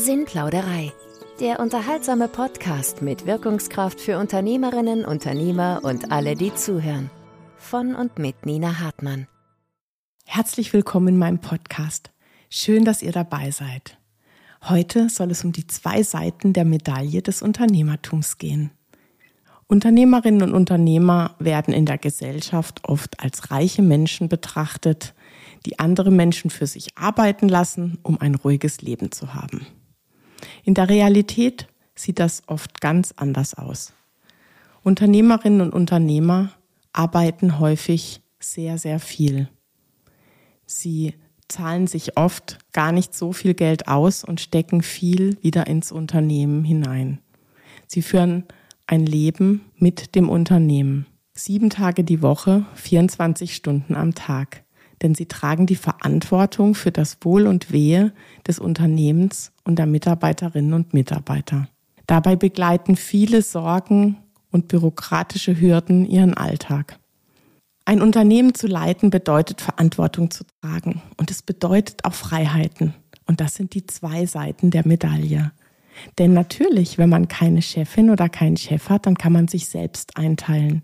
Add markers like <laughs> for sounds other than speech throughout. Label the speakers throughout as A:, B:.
A: Sinnplauderei. Der unterhaltsame Podcast mit Wirkungskraft für Unternehmerinnen, Unternehmer und alle, die zuhören. Von und mit Nina Hartmann.
B: Herzlich willkommen in meinem Podcast. Schön, dass ihr dabei seid. Heute soll es um die zwei Seiten der Medaille des Unternehmertums gehen. Unternehmerinnen und Unternehmer werden in der Gesellschaft oft als reiche Menschen betrachtet, die andere Menschen für sich arbeiten lassen, um ein ruhiges Leben zu haben. In der Realität sieht das oft ganz anders aus. Unternehmerinnen und Unternehmer arbeiten häufig sehr, sehr viel. Sie zahlen sich oft gar nicht so viel Geld aus und stecken viel wieder ins Unternehmen hinein. Sie führen ein Leben mit dem Unternehmen. Sieben Tage die Woche, 24 Stunden am Tag denn sie tragen die Verantwortung für das Wohl und Wehe des Unternehmens und der Mitarbeiterinnen und Mitarbeiter. Dabei begleiten viele Sorgen und bürokratische Hürden ihren Alltag. Ein Unternehmen zu leiten bedeutet Verantwortung zu tragen und es bedeutet auch Freiheiten. Und das sind die zwei Seiten der Medaille. Denn natürlich, wenn man keine Chefin oder keinen Chef hat, dann kann man sich selbst einteilen.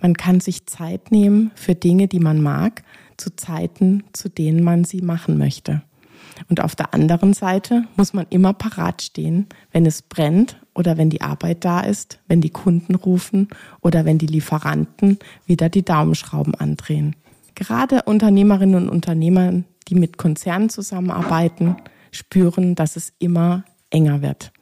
B: Man kann sich Zeit nehmen für Dinge, die man mag, zu Zeiten, zu denen man sie machen möchte. Und auf der anderen Seite muss man immer parat stehen, wenn es brennt oder wenn die Arbeit da ist, wenn die Kunden rufen oder wenn die Lieferanten wieder die Daumenschrauben andrehen. Gerade Unternehmerinnen und Unternehmer, die mit Konzernen zusammenarbeiten, spüren, dass es immer enger wird.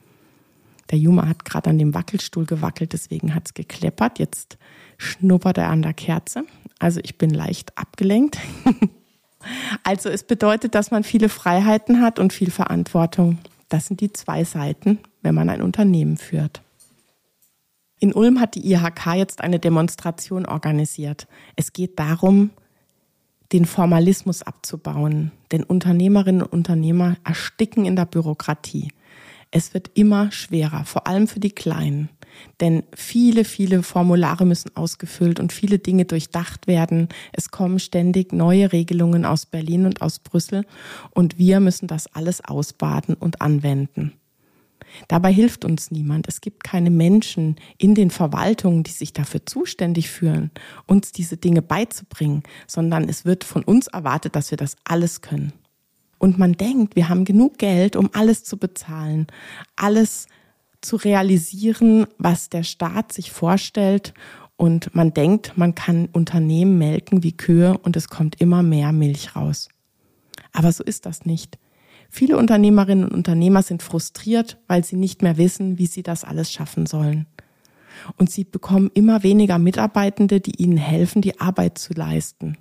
B: Der Juma hat gerade an dem Wackelstuhl gewackelt, deswegen hat es gekleppert. Jetzt schnuppert er an der Kerze. Also ich bin leicht abgelenkt. <laughs> also es bedeutet, dass man viele Freiheiten hat und viel Verantwortung. Das sind die zwei Seiten, wenn man ein Unternehmen führt. In Ulm hat die IHK jetzt eine Demonstration organisiert. Es geht darum, den Formalismus abzubauen. Denn Unternehmerinnen und Unternehmer ersticken in der Bürokratie. Es wird immer schwerer, vor allem für die Kleinen. Denn viele, viele Formulare müssen ausgefüllt und viele Dinge durchdacht werden. Es kommen ständig neue Regelungen aus Berlin und aus Brüssel und wir müssen das alles ausbaden und anwenden. Dabei hilft uns niemand. Es gibt keine Menschen in den Verwaltungen, die sich dafür zuständig fühlen, uns diese Dinge beizubringen, sondern es wird von uns erwartet, dass wir das alles können. Und man denkt, wir haben genug Geld, um alles zu bezahlen, alles zu realisieren, was der Staat sich vorstellt. Und man denkt, man kann Unternehmen melken wie Kühe und es kommt immer mehr Milch raus. Aber so ist das nicht. Viele Unternehmerinnen und Unternehmer sind frustriert, weil sie nicht mehr wissen, wie sie das alles schaffen sollen. Und sie bekommen immer weniger Mitarbeitende, die ihnen helfen, die Arbeit zu leisten.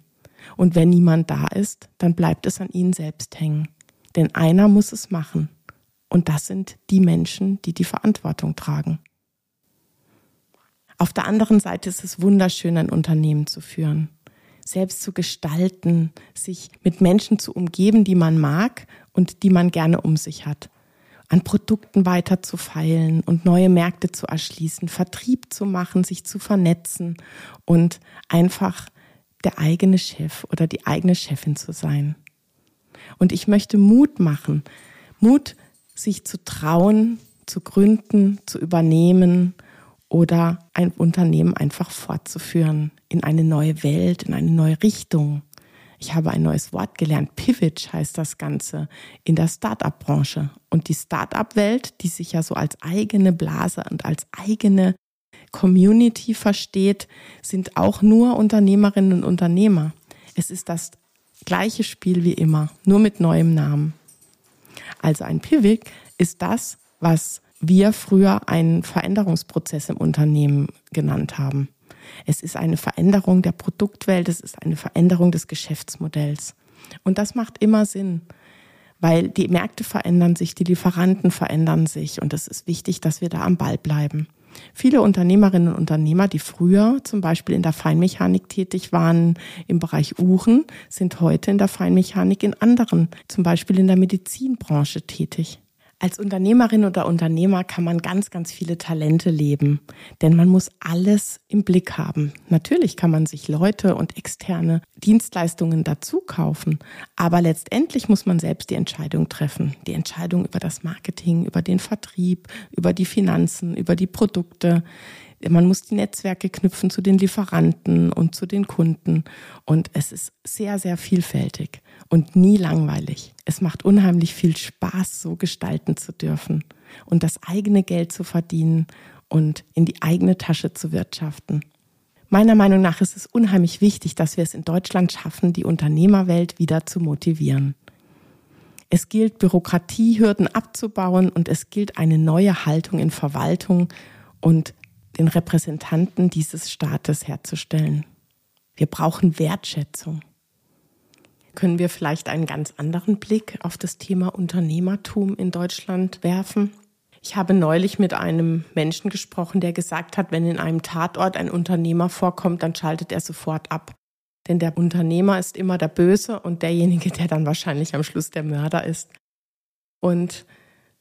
B: Und wenn niemand da ist, dann bleibt es an ihnen selbst hängen. Denn einer muss es machen. Und das sind die Menschen, die die Verantwortung tragen. Auf der anderen Seite ist es wunderschön, ein Unternehmen zu führen, selbst zu gestalten, sich mit Menschen zu umgeben, die man mag und die man gerne um sich hat, an Produkten weiter zu feilen und neue Märkte zu erschließen, Vertrieb zu machen, sich zu vernetzen und einfach der eigene Chef oder die eigene Chefin zu sein. Und ich möchte Mut machen, Mut sich zu trauen, zu gründen, zu übernehmen oder ein Unternehmen einfach fortzuführen in eine neue Welt, in eine neue Richtung. Ich habe ein neues Wort gelernt. Pivot heißt das Ganze in der Startup-Branche. Und die Startup-Welt, die sich ja so als eigene Blase und als eigene Community versteht, sind auch nur Unternehmerinnen und Unternehmer. Es ist das gleiche Spiel wie immer, nur mit neuem Namen. Also ein Pivot ist das, was wir früher einen Veränderungsprozess im Unternehmen genannt haben. Es ist eine Veränderung der Produktwelt, es ist eine Veränderung des Geschäftsmodells. Und das macht immer Sinn, weil die Märkte verändern sich, die Lieferanten verändern sich und es ist wichtig, dass wir da am Ball bleiben. Viele Unternehmerinnen und Unternehmer, die früher zum Beispiel in der Feinmechanik tätig waren im Bereich Uhren, sind heute in der Feinmechanik in anderen, zum Beispiel in der Medizinbranche tätig. Als Unternehmerin oder Unternehmer kann man ganz, ganz viele Talente leben, denn man muss alles im Blick haben. Natürlich kann man sich Leute und externe Dienstleistungen dazu kaufen, aber letztendlich muss man selbst die Entscheidung treffen. Die Entscheidung über das Marketing, über den Vertrieb, über die Finanzen, über die Produkte. Man muss die Netzwerke knüpfen zu den Lieferanten und zu den Kunden. Und es ist sehr, sehr vielfältig und nie langweilig. Es macht unheimlich viel Spaß, so gestalten zu dürfen und das eigene Geld zu verdienen und in die eigene Tasche zu wirtschaften. Meiner Meinung nach ist es unheimlich wichtig, dass wir es in Deutschland schaffen, die Unternehmerwelt wieder zu motivieren. Es gilt, Bürokratiehürden abzubauen und es gilt, eine neue Haltung in Verwaltung und den Repräsentanten dieses Staates herzustellen. Wir brauchen Wertschätzung. Können wir vielleicht einen ganz anderen Blick auf das Thema Unternehmertum in Deutschland werfen? Ich habe neulich mit einem Menschen gesprochen, der gesagt hat, wenn in einem Tatort ein Unternehmer vorkommt, dann schaltet er sofort ab. Denn der Unternehmer ist immer der Böse und derjenige, der dann wahrscheinlich am Schluss der Mörder ist. Und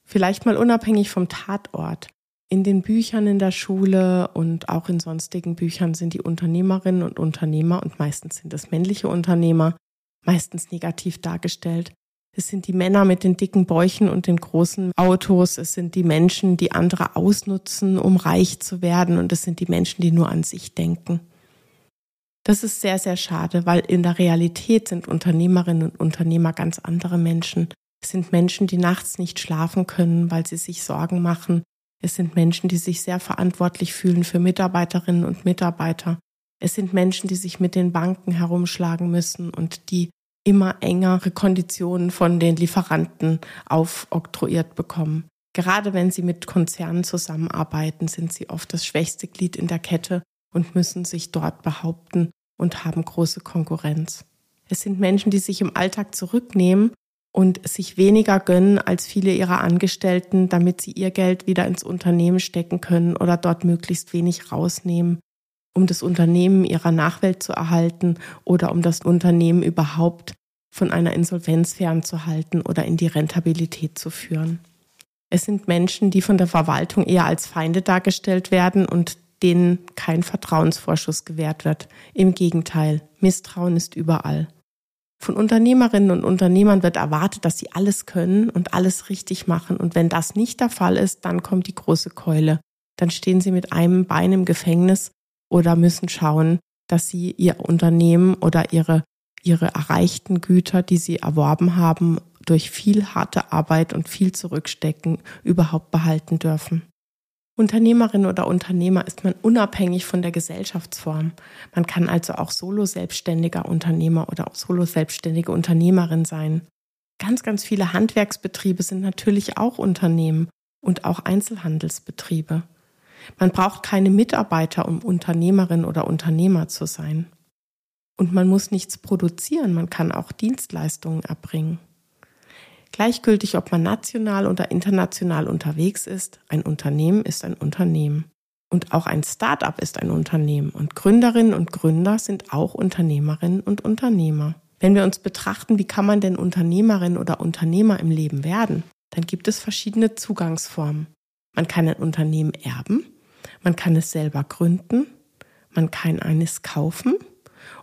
B: vielleicht mal unabhängig vom Tatort. In den Büchern in der Schule und auch in sonstigen Büchern sind die Unternehmerinnen und Unternehmer und meistens sind es männliche Unternehmer meistens negativ dargestellt. Es sind die Männer mit den dicken Bäuchen und den großen Autos. Es sind die Menschen, die andere ausnutzen, um reich zu werden. Und es sind die Menschen, die nur an sich denken. Das ist sehr, sehr schade, weil in der Realität sind Unternehmerinnen und Unternehmer ganz andere Menschen. Es sind Menschen, die nachts nicht schlafen können, weil sie sich Sorgen machen, es sind Menschen, die sich sehr verantwortlich fühlen für Mitarbeiterinnen und Mitarbeiter. Es sind Menschen, die sich mit den Banken herumschlagen müssen und die immer engere Konditionen von den Lieferanten aufoktroyiert bekommen. Gerade wenn sie mit Konzernen zusammenarbeiten, sind sie oft das schwächste Glied in der Kette und müssen sich dort behaupten und haben große Konkurrenz. Es sind Menschen, die sich im Alltag zurücknehmen und sich weniger gönnen als viele ihrer Angestellten, damit sie ihr Geld wieder ins Unternehmen stecken können oder dort möglichst wenig rausnehmen, um das Unternehmen ihrer Nachwelt zu erhalten oder um das Unternehmen überhaupt von einer Insolvenz fernzuhalten oder in die Rentabilität zu führen. Es sind Menschen, die von der Verwaltung eher als Feinde dargestellt werden und denen kein Vertrauensvorschuss gewährt wird. Im Gegenteil, Misstrauen ist überall. Von Unternehmerinnen und Unternehmern wird erwartet, dass sie alles können und alles richtig machen. Und wenn das nicht der Fall ist, dann kommt die große Keule. Dann stehen sie mit einem Bein im Gefängnis oder müssen schauen, dass sie ihr Unternehmen oder ihre, ihre erreichten Güter, die sie erworben haben, durch viel harte Arbeit und viel Zurückstecken überhaupt behalten dürfen. Unternehmerin oder Unternehmer ist man unabhängig von der Gesellschaftsform. Man kann also auch solo-selbstständiger Unternehmer oder auch solo-selbstständige Unternehmerin sein. Ganz, ganz viele Handwerksbetriebe sind natürlich auch Unternehmen und auch Einzelhandelsbetriebe. Man braucht keine Mitarbeiter, um Unternehmerin oder Unternehmer zu sein. Und man muss nichts produzieren, man kann auch Dienstleistungen erbringen. Gleichgültig, ob man national oder international unterwegs ist, ein Unternehmen ist ein Unternehmen. Und auch ein Start-up ist ein Unternehmen. Und Gründerinnen und Gründer sind auch Unternehmerinnen und Unternehmer. Wenn wir uns betrachten, wie kann man denn Unternehmerin oder Unternehmer im Leben werden, dann gibt es verschiedene Zugangsformen. Man kann ein Unternehmen erben, man kann es selber gründen, man kann eines kaufen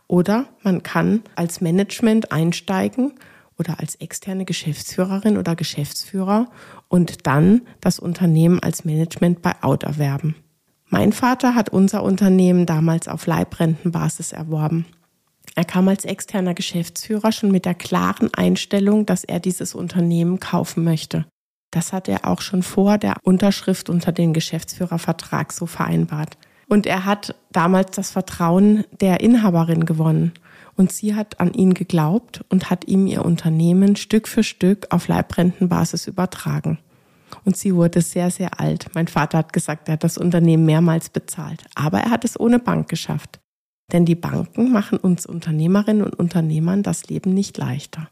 B: oder man kann als Management einsteigen oder als externe Geschäftsführerin oder Geschäftsführer und dann das Unternehmen als Management Buyout erwerben. Mein Vater hat unser Unternehmen damals auf Leibrentenbasis erworben. Er kam als externer Geschäftsführer schon mit der klaren Einstellung, dass er dieses Unternehmen kaufen möchte. Das hat er auch schon vor der Unterschrift unter den Geschäftsführervertrag so vereinbart. Und er hat damals das Vertrauen der Inhaberin gewonnen. Und sie hat an ihn geglaubt und hat ihm ihr Unternehmen Stück für Stück auf Leibrentenbasis übertragen. Und sie wurde sehr, sehr alt. Mein Vater hat gesagt, er hat das Unternehmen mehrmals bezahlt. Aber er hat es ohne Bank geschafft. Denn die Banken machen uns Unternehmerinnen und Unternehmern das Leben nicht leichter.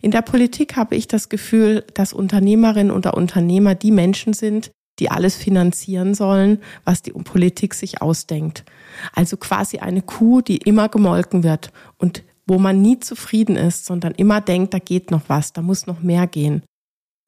B: In der Politik habe ich das Gefühl, dass Unternehmerinnen oder Unternehmer die Menschen sind, die alles finanzieren sollen, was die Politik sich ausdenkt. Also quasi eine Kuh, die immer gemolken wird und wo man nie zufrieden ist, sondern immer denkt, da geht noch was, da muss noch mehr gehen.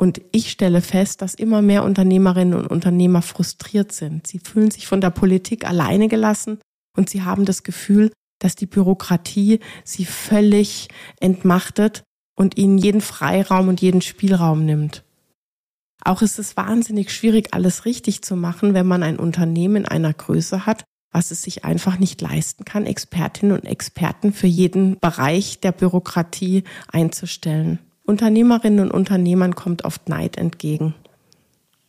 B: Und ich stelle fest, dass immer mehr Unternehmerinnen und Unternehmer frustriert sind. Sie fühlen sich von der Politik alleine gelassen und sie haben das Gefühl, dass die Bürokratie sie völlig entmachtet und ihnen jeden Freiraum und jeden Spielraum nimmt. Auch ist es wahnsinnig schwierig, alles richtig zu machen, wenn man ein Unternehmen in einer Größe hat, was es sich einfach nicht leisten kann, Expertinnen und Experten für jeden Bereich der Bürokratie einzustellen. Unternehmerinnen und Unternehmern kommt oft Neid entgegen.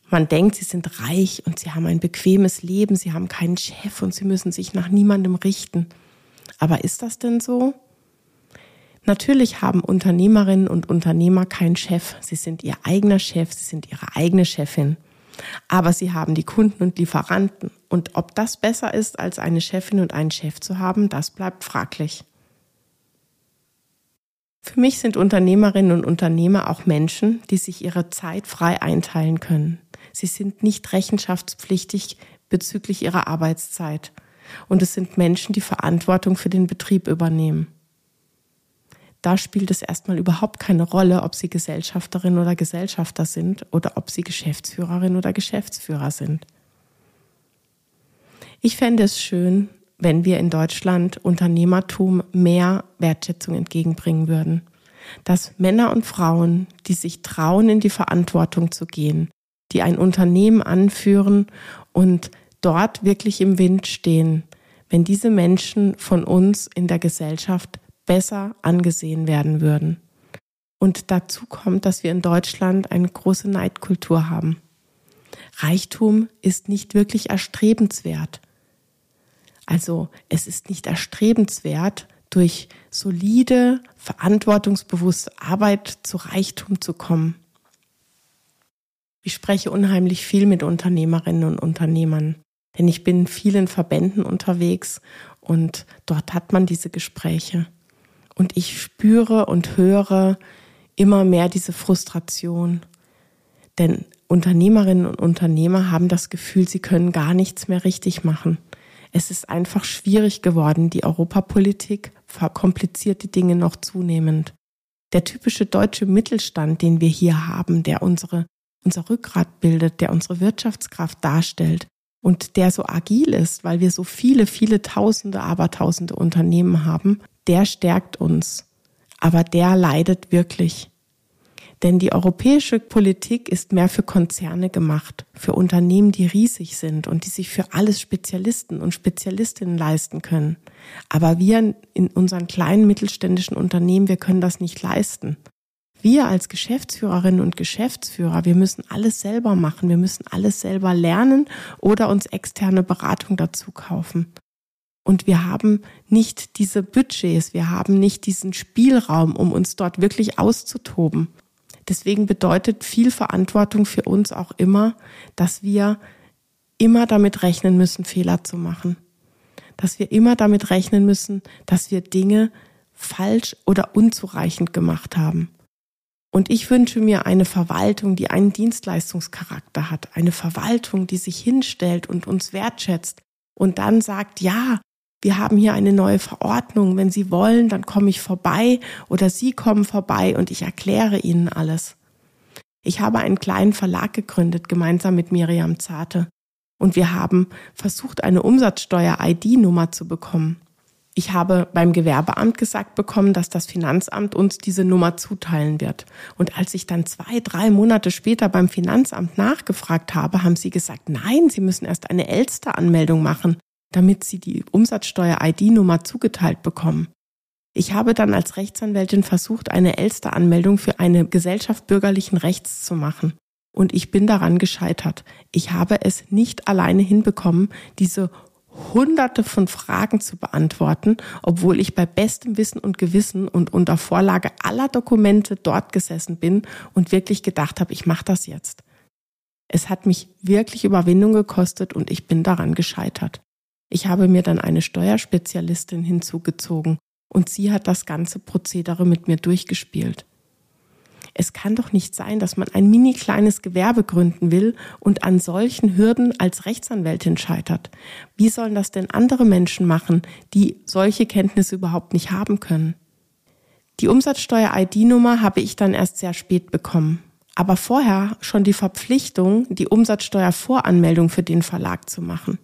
B: Man denkt, sie sind reich und sie haben ein bequemes Leben, sie haben keinen Chef und sie müssen sich nach niemandem richten. Aber ist das denn so? Natürlich haben Unternehmerinnen und Unternehmer keinen Chef. Sie sind ihr eigener Chef, sie sind ihre eigene Chefin. Aber sie haben die Kunden und Lieferanten. Und ob das besser ist, als eine Chefin und einen Chef zu haben, das bleibt fraglich. Für mich sind Unternehmerinnen und Unternehmer auch Menschen, die sich ihre Zeit frei einteilen können. Sie sind nicht rechenschaftspflichtig bezüglich ihrer Arbeitszeit. Und es sind Menschen, die Verantwortung für den Betrieb übernehmen. Da spielt es erstmal überhaupt keine Rolle, ob sie Gesellschafterin oder Gesellschafter sind oder ob sie Geschäftsführerin oder Geschäftsführer sind. Ich fände es schön, wenn wir in Deutschland Unternehmertum mehr Wertschätzung entgegenbringen würden. Dass Männer und Frauen, die sich trauen, in die Verantwortung zu gehen, die ein Unternehmen anführen und dort wirklich im Wind stehen, wenn diese Menschen von uns in der Gesellschaft besser angesehen werden würden. Und dazu kommt, dass wir in Deutschland eine große Neidkultur haben. Reichtum ist nicht wirklich erstrebenswert. Also es ist nicht erstrebenswert, durch solide, verantwortungsbewusste Arbeit zu Reichtum zu kommen. Ich spreche unheimlich viel mit Unternehmerinnen und Unternehmern, denn ich bin in vielen Verbänden unterwegs und dort hat man diese Gespräche. Und ich spüre und höre immer mehr diese Frustration. Denn Unternehmerinnen und Unternehmer haben das Gefühl, sie können gar nichts mehr richtig machen. Es ist einfach schwierig geworden. Die Europapolitik verkompliziert die Dinge noch zunehmend. Der typische deutsche Mittelstand, den wir hier haben, der unsere, unser Rückgrat bildet, der unsere Wirtschaftskraft darstellt und der so agil ist, weil wir so viele, viele Tausende, Abertausende Unternehmen haben, der stärkt uns. Aber der leidet wirklich. Denn die europäische Politik ist mehr für Konzerne gemacht, für Unternehmen, die riesig sind und die sich für alles Spezialisten und Spezialistinnen leisten können. Aber wir in unseren kleinen mittelständischen Unternehmen, wir können das nicht leisten. Wir als Geschäftsführerinnen und Geschäftsführer, wir müssen alles selber machen, wir müssen alles selber lernen oder uns externe Beratung dazu kaufen. Und wir haben nicht diese Budgets, wir haben nicht diesen Spielraum, um uns dort wirklich auszutoben. Deswegen bedeutet viel Verantwortung für uns auch immer, dass wir immer damit rechnen müssen, Fehler zu machen. Dass wir immer damit rechnen müssen, dass wir Dinge falsch oder unzureichend gemacht haben. Und ich wünsche mir eine Verwaltung, die einen Dienstleistungscharakter hat, eine Verwaltung, die sich hinstellt und uns wertschätzt und dann sagt, ja, wir haben hier eine neue Verordnung. Wenn Sie wollen, dann komme ich vorbei oder Sie kommen vorbei und ich erkläre Ihnen alles. Ich habe einen kleinen Verlag gegründet, gemeinsam mit Miriam Zarte. Und wir haben versucht, eine Umsatzsteuer-ID-Nummer zu bekommen. Ich habe beim Gewerbeamt gesagt bekommen, dass das Finanzamt uns diese Nummer zuteilen wird. Und als ich dann zwei, drei Monate später beim Finanzamt nachgefragt habe, haben sie gesagt, nein, Sie müssen erst eine Elster-Anmeldung machen damit sie die Umsatzsteuer-ID-Nummer zugeteilt bekommen. Ich habe dann als Rechtsanwältin versucht, eine Elster-Anmeldung für eine Gesellschaft bürgerlichen Rechts zu machen. Und ich bin daran gescheitert. Ich habe es nicht alleine hinbekommen, diese hunderte von Fragen zu beantworten, obwohl ich bei bestem Wissen und Gewissen und unter Vorlage aller Dokumente dort gesessen bin und wirklich gedacht habe, ich mache das jetzt. Es hat mich wirklich Überwindung gekostet und ich bin daran gescheitert. Ich habe mir dann eine Steuerspezialistin hinzugezogen und sie hat das ganze Prozedere mit mir durchgespielt. Es kann doch nicht sein, dass man ein mini kleines Gewerbe gründen will und an solchen Hürden als Rechtsanwältin scheitert. Wie sollen das denn andere Menschen machen, die solche Kenntnisse überhaupt nicht haben können? Die Umsatzsteuer-ID-Nummer habe ich dann erst sehr spät bekommen. aber vorher schon die Verpflichtung, die Umsatzsteuervoranmeldung für den Verlag zu machen.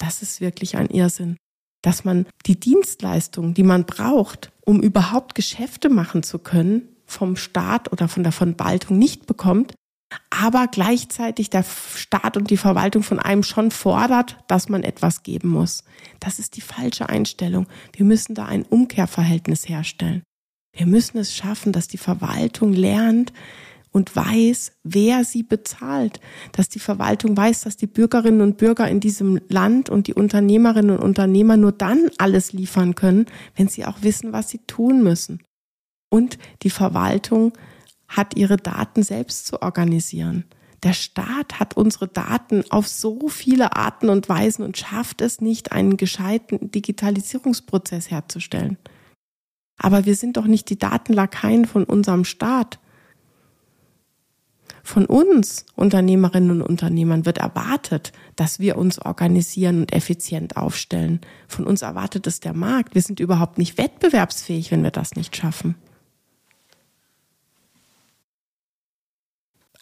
B: Das ist wirklich ein Irrsinn. Dass man die Dienstleistung, die man braucht, um überhaupt Geschäfte machen zu können, vom Staat oder von der Verwaltung nicht bekommt, aber gleichzeitig der Staat und die Verwaltung von einem schon fordert, dass man etwas geben muss. Das ist die falsche Einstellung. Wir müssen da ein Umkehrverhältnis herstellen. Wir müssen es schaffen, dass die Verwaltung lernt und weiß, wer sie bezahlt, dass die Verwaltung weiß, dass die Bürgerinnen und Bürger in diesem Land und die Unternehmerinnen und Unternehmer nur dann alles liefern können, wenn sie auch wissen, was sie tun müssen. Und die Verwaltung hat ihre Daten selbst zu organisieren. Der Staat hat unsere Daten auf so viele Arten und Weisen und schafft es nicht, einen gescheiten Digitalisierungsprozess herzustellen. Aber wir sind doch nicht die Datenlakaien von unserem Staat. Von uns, Unternehmerinnen und Unternehmern, wird erwartet, dass wir uns organisieren und effizient aufstellen. Von uns erwartet es der Markt. Wir sind überhaupt nicht wettbewerbsfähig, wenn wir das nicht schaffen.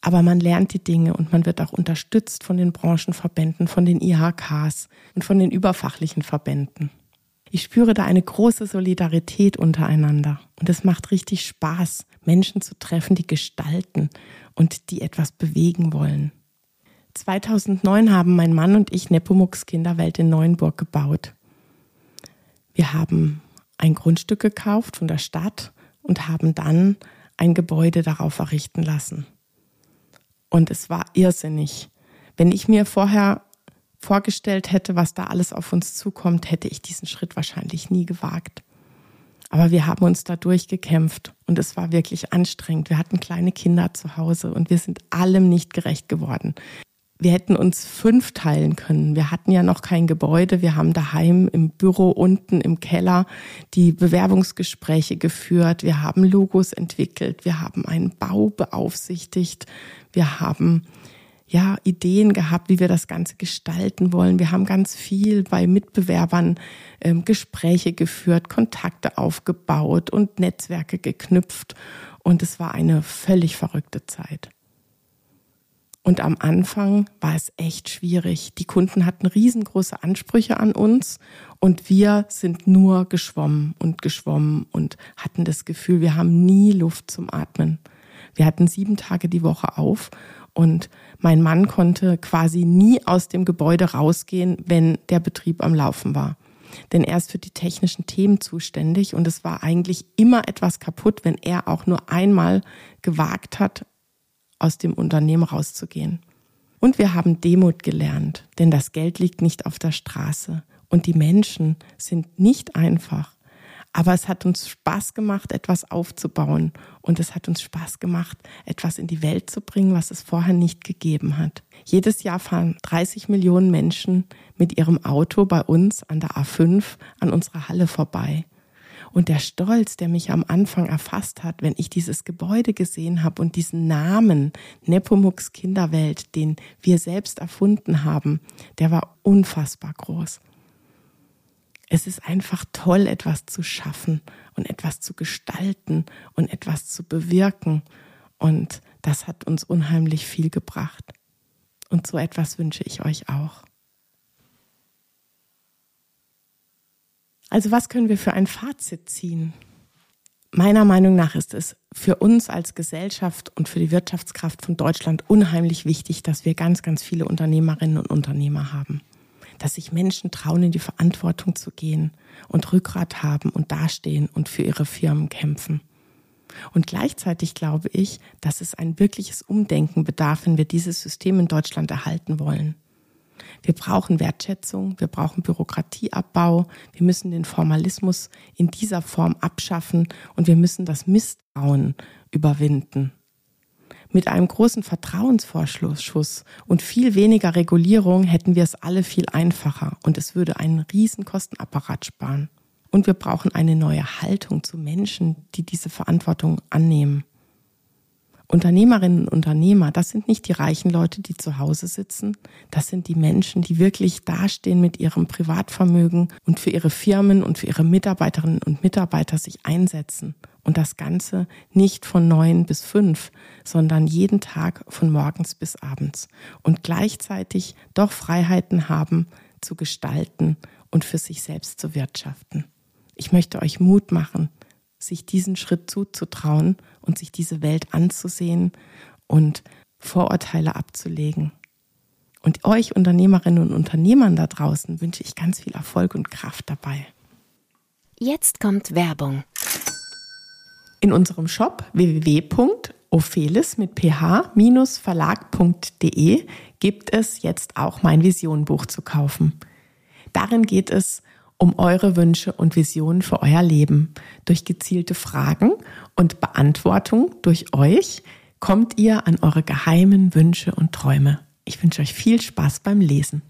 B: Aber man lernt die Dinge und man wird auch unterstützt von den Branchenverbänden, von den IHKs und von den überfachlichen Verbänden. Ich spüre da eine große Solidarität untereinander und es macht richtig Spaß, Menschen zu treffen, die gestalten und die etwas bewegen wollen. 2009 haben mein Mann und ich Nepomuk's Kinderwelt in Neuenburg gebaut. Wir haben ein Grundstück gekauft von der Stadt und haben dann ein Gebäude darauf errichten lassen. Und es war irrsinnig. Wenn ich mir vorher vorgestellt hätte, was da alles auf uns zukommt, hätte ich diesen Schritt wahrscheinlich nie gewagt. Aber wir haben uns da durchgekämpft und es war wirklich anstrengend. Wir hatten kleine Kinder zu Hause und wir sind allem nicht gerecht geworden wir hätten uns fünf teilen können. Wir hatten ja noch kein Gebäude. Wir haben daheim im Büro unten im Keller die Bewerbungsgespräche geführt. Wir haben Logos entwickelt. Wir haben einen Bau beaufsichtigt. Wir haben ja Ideen gehabt, wie wir das Ganze gestalten wollen. Wir haben ganz viel bei Mitbewerbern ähm, Gespräche geführt, Kontakte aufgebaut und Netzwerke geknüpft. Und es war eine völlig verrückte Zeit. Und am Anfang war es echt schwierig. Die Kunden hatten riesengroße Ansprüche an uns und wir sind nur geschwommen und geschwommen und hatten das Gefühl, wir haben nie Luft zum Atmen. Wir hatten sieben Tage die Woche auf und mein Mann konnte quasi nie aus dem Gebäude rausgehen, wenn der Betrieb am Laufen war. Denn er ist für die technischen Themen zuständig und es war eigentlich immer etwas kaputt, wenn er auch nur einmal gewagt hat, aus dem Unternehmen rauszugehen. Und wir haben Demut gelernt, denn das Geld liegt nicht auf der Straße und die Menschen sind nicht einfach. Aber es hat uns Spaß gemacht, etwas aufzubauen und es hat uns Spaß gemacht, etwas in die Welt zu bringen, was es vorher nicht gegeben hat. Jedes Jahr fahren 30 Millionen Menschen mit ihrem Auto bei uns an der A5 an unserer Halle vorbei. Und der Stolz, der mich am Anfang erfasst hat, wenn ich dieses Gebäude gesehen habe und diesen Namen Nepomuks Kinderwelt, den wir selbst erfunden haben, der war unfassbar groß. Es ist einfach toll, etwas zu schaffen und etwas zu gestalten und etwas zu bewirken. Und das hat uns unheimlich viel gebracht. Und so etwas wünsche ich euch auch. Also was können wir für ein Fazit ziehen? Meiner Meinung nach ist es für uns als Gesellschaft und für die Wirtschaftskraft von Deutschland unheimlich wichtig, dass wir ganz, ganz viele Unternehmerinnen und Unternehmer haben. Dass sich Menschen trauen, in die Verantwortung zu gehen und Rückgrat haben und dastehen und für ihre Firmen kämpfen. Und gleichzeitig glaube ich, dass es ein wirkliches Umdenken bedarf, wenn wir dieses System in Deutschland erhalten wollen. Wir brauchen Wertschätzung, wir brauchen Bürokratieabbau, wir müssen den Formalismus in dieser Form abschaffen und wir müssen das Misstrauen überwinden. Mit einem großen Vertrauensvorschuss und viel weniger Regulierung hätten wir es alle viel einfacher und es würde einen riesen Kostenapparat sparen. Und wir brauchen eine neue Haltung zu Menschen, die diese Verantwortung annehmen. Unternehmerinnen und Unternehmer, das sind nicht die reichen Leute, die zu Hause sitzen. Das sind die Menschen, die wirklich dastehen mit ihrem Privatvermögen und für ihre Firmen und für ihre Mitarbeiterinnen und Mitarbeiter sich einsetzen Und das Ganze nicht von neun bis fünf, sondern jeden Tag von morgens bis abends. Und gleichzeitig doch Freiheiten haben, zu gestalten und für sich selbst zu wirtschaften. Ich möchte euch Mut machen, sich diesen Schritt zuzutrauen und sich diese Welt anzusehen und Vorurteile abzulegen. Und euch Unternehmerinnen und Unternehmern da draußen wünsche ich ganz viel Erfolg und Kraft dabei.
A: Jetzt kommt Werbung.
B: In unserem Shop www.ophelis mit ph-verlag.de gibt es jetzt auch mein Visionenbuch zu kaufen. Darin geht es um eure Wünsche und Visionen für euer Leben. Durch gezielte Fragen und Beantwortung durch euch kommt ihr an eure geheimen Wünsche und Träume. Ich wünsche euch viel Spaß beim Lesen.